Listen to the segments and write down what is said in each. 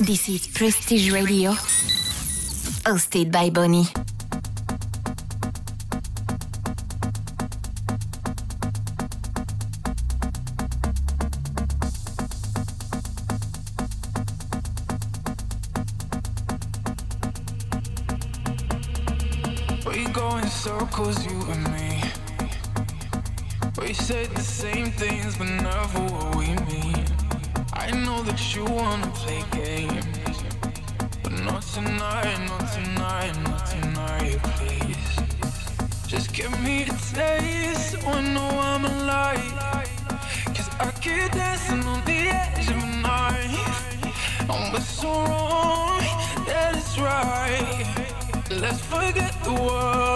This is Prestige Radio, hosted by Bonnie. We go in circles, you and me. We the same things, but never what we mean. I know that you wanna play tonight, not tonight, not tonight, please. Just give me a taste, so I know I'm alive. Cause I keep dancing on the edge of a knife. I'm what's so wrong, that is right. Let's forget the world.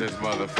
this motherfucker.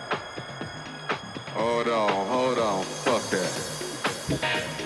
Hold on, hold on. Fuck that.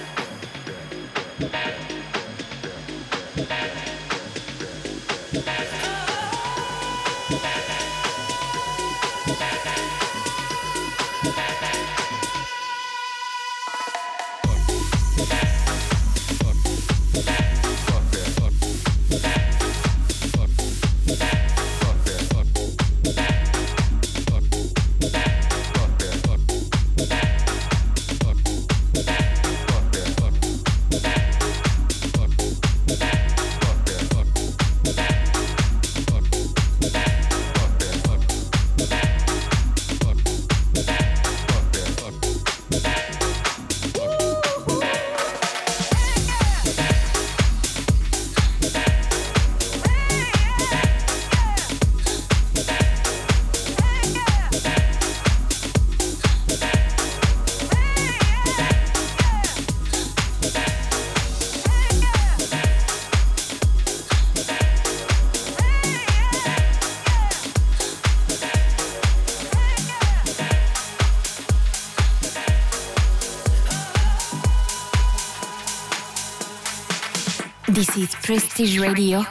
Is Prestige Radio.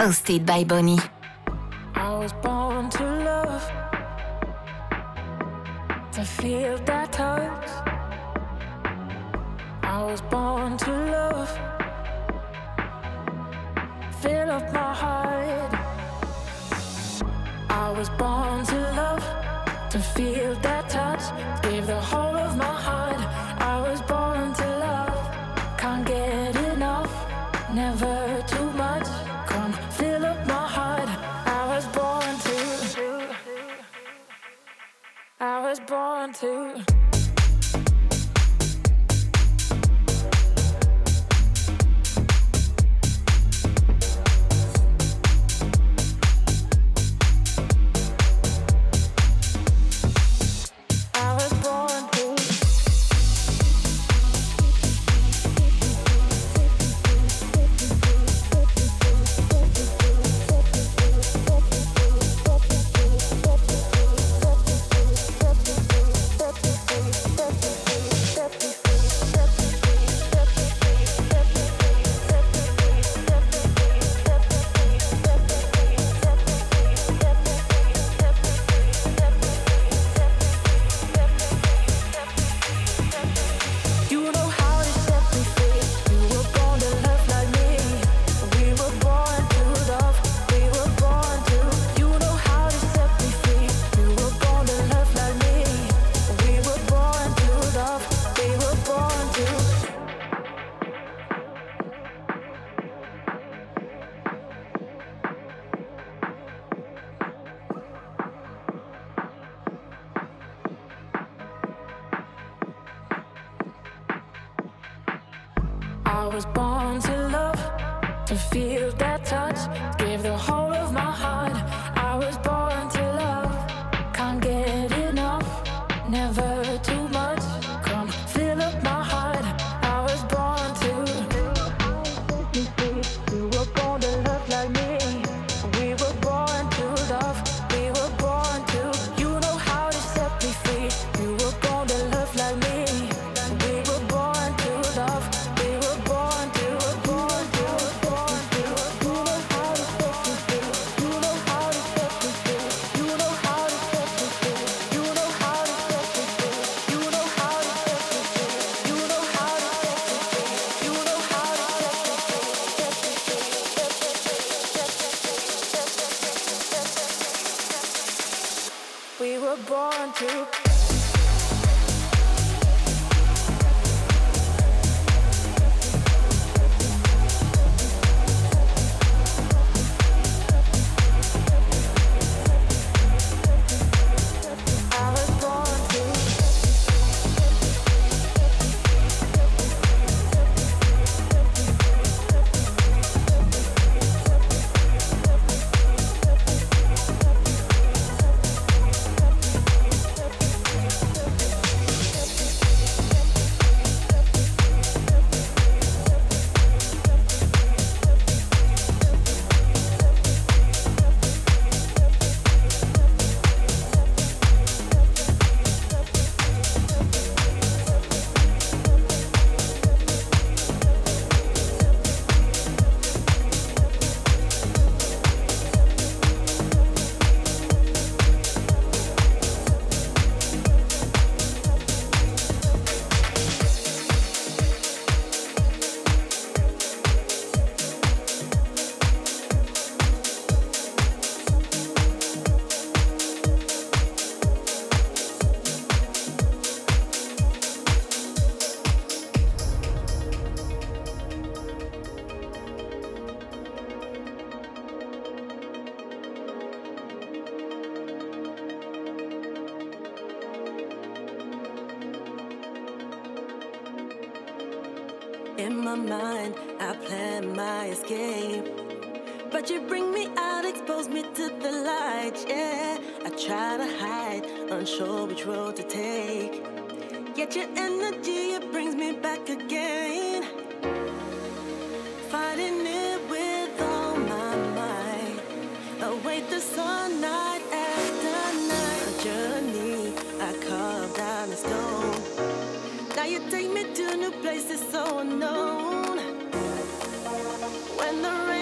Hosted by Bonnie. Never too much. Come fill up my heart. I was born to. I was born to. plan my escape. But you bring me out, expose me to the light, yeah. I try to hide, unsure which road to take. Yet your energy, it brings me back again. Fighting it with all my might. Await the sun night after night. A journey I carved down the stone. Now you take me to new places so unknown. You've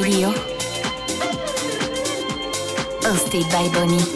Radio. Hosted by Bonnie.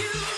You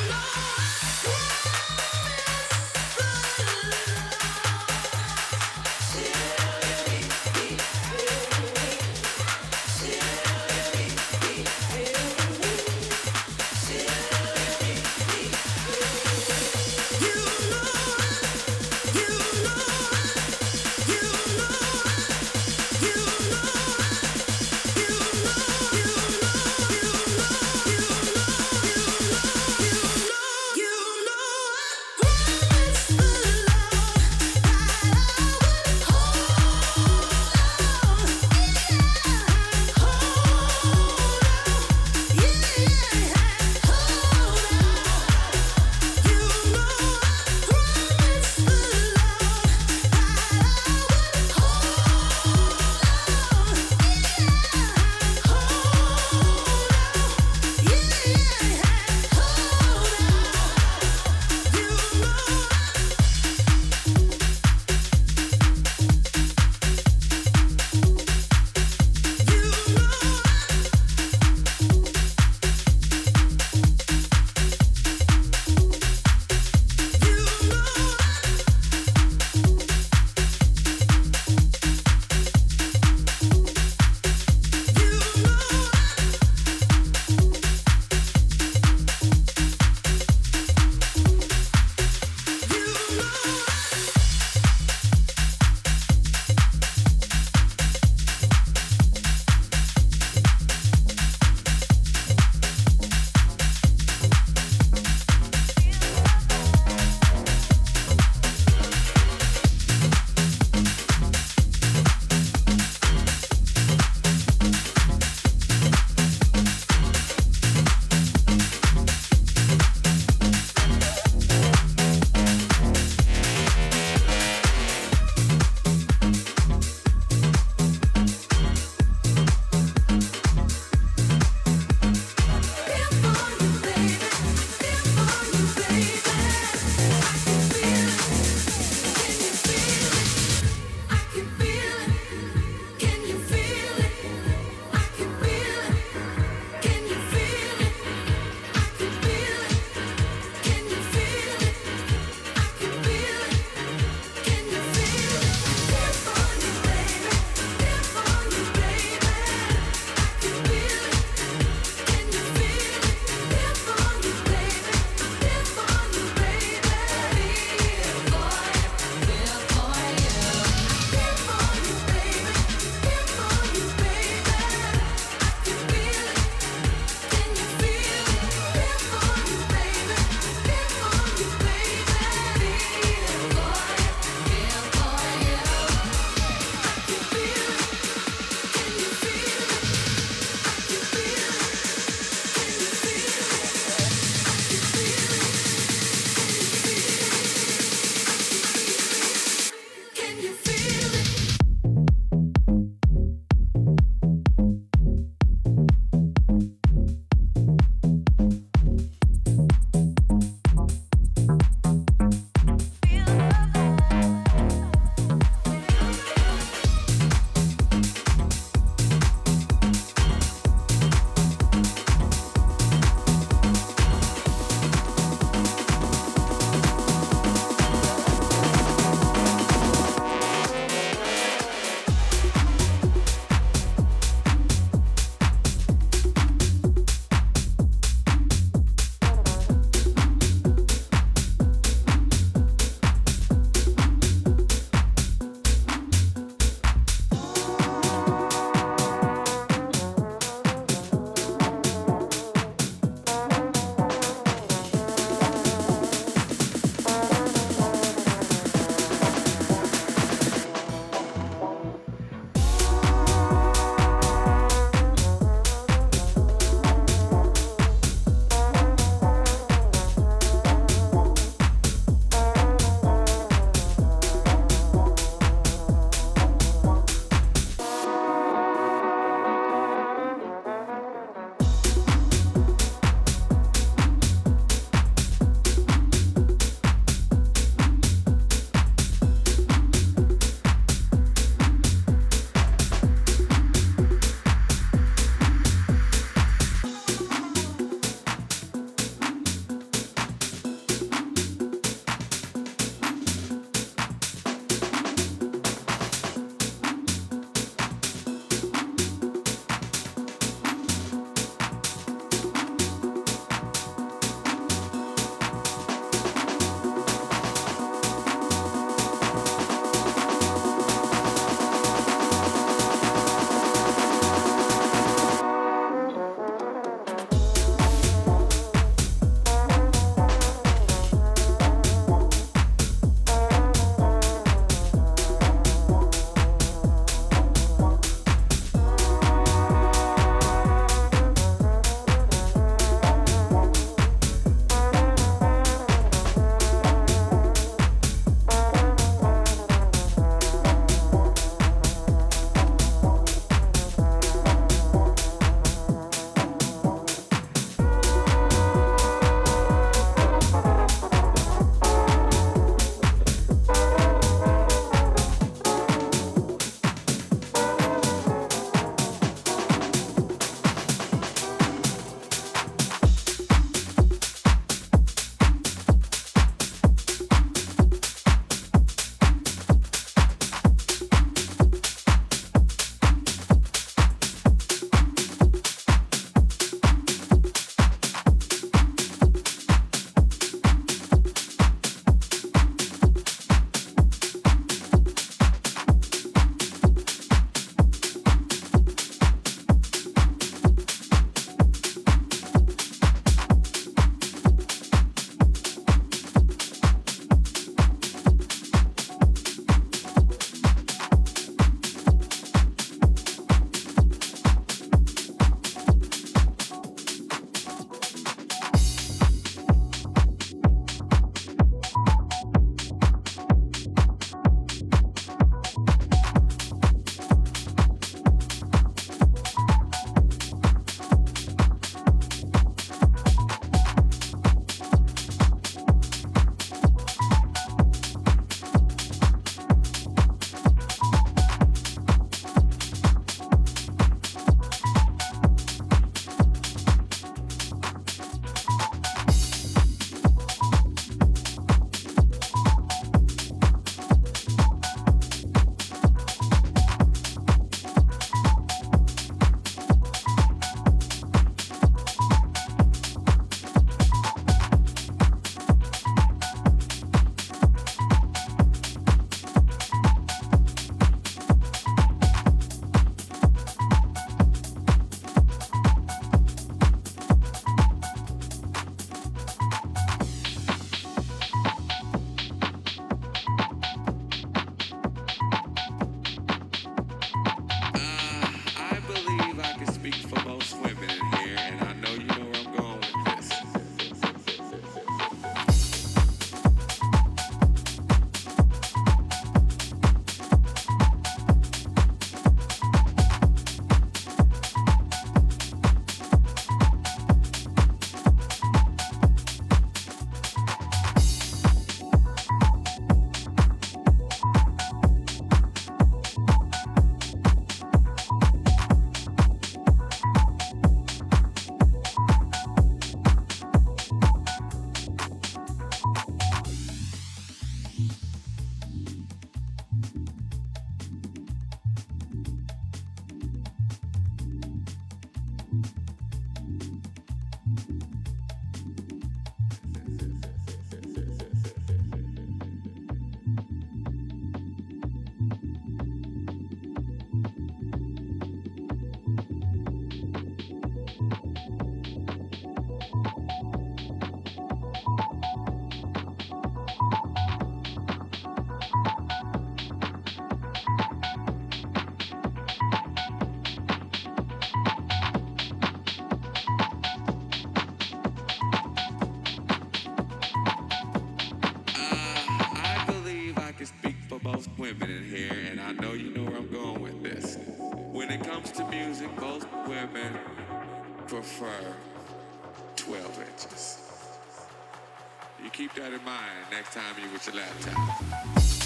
next time you with your laptop.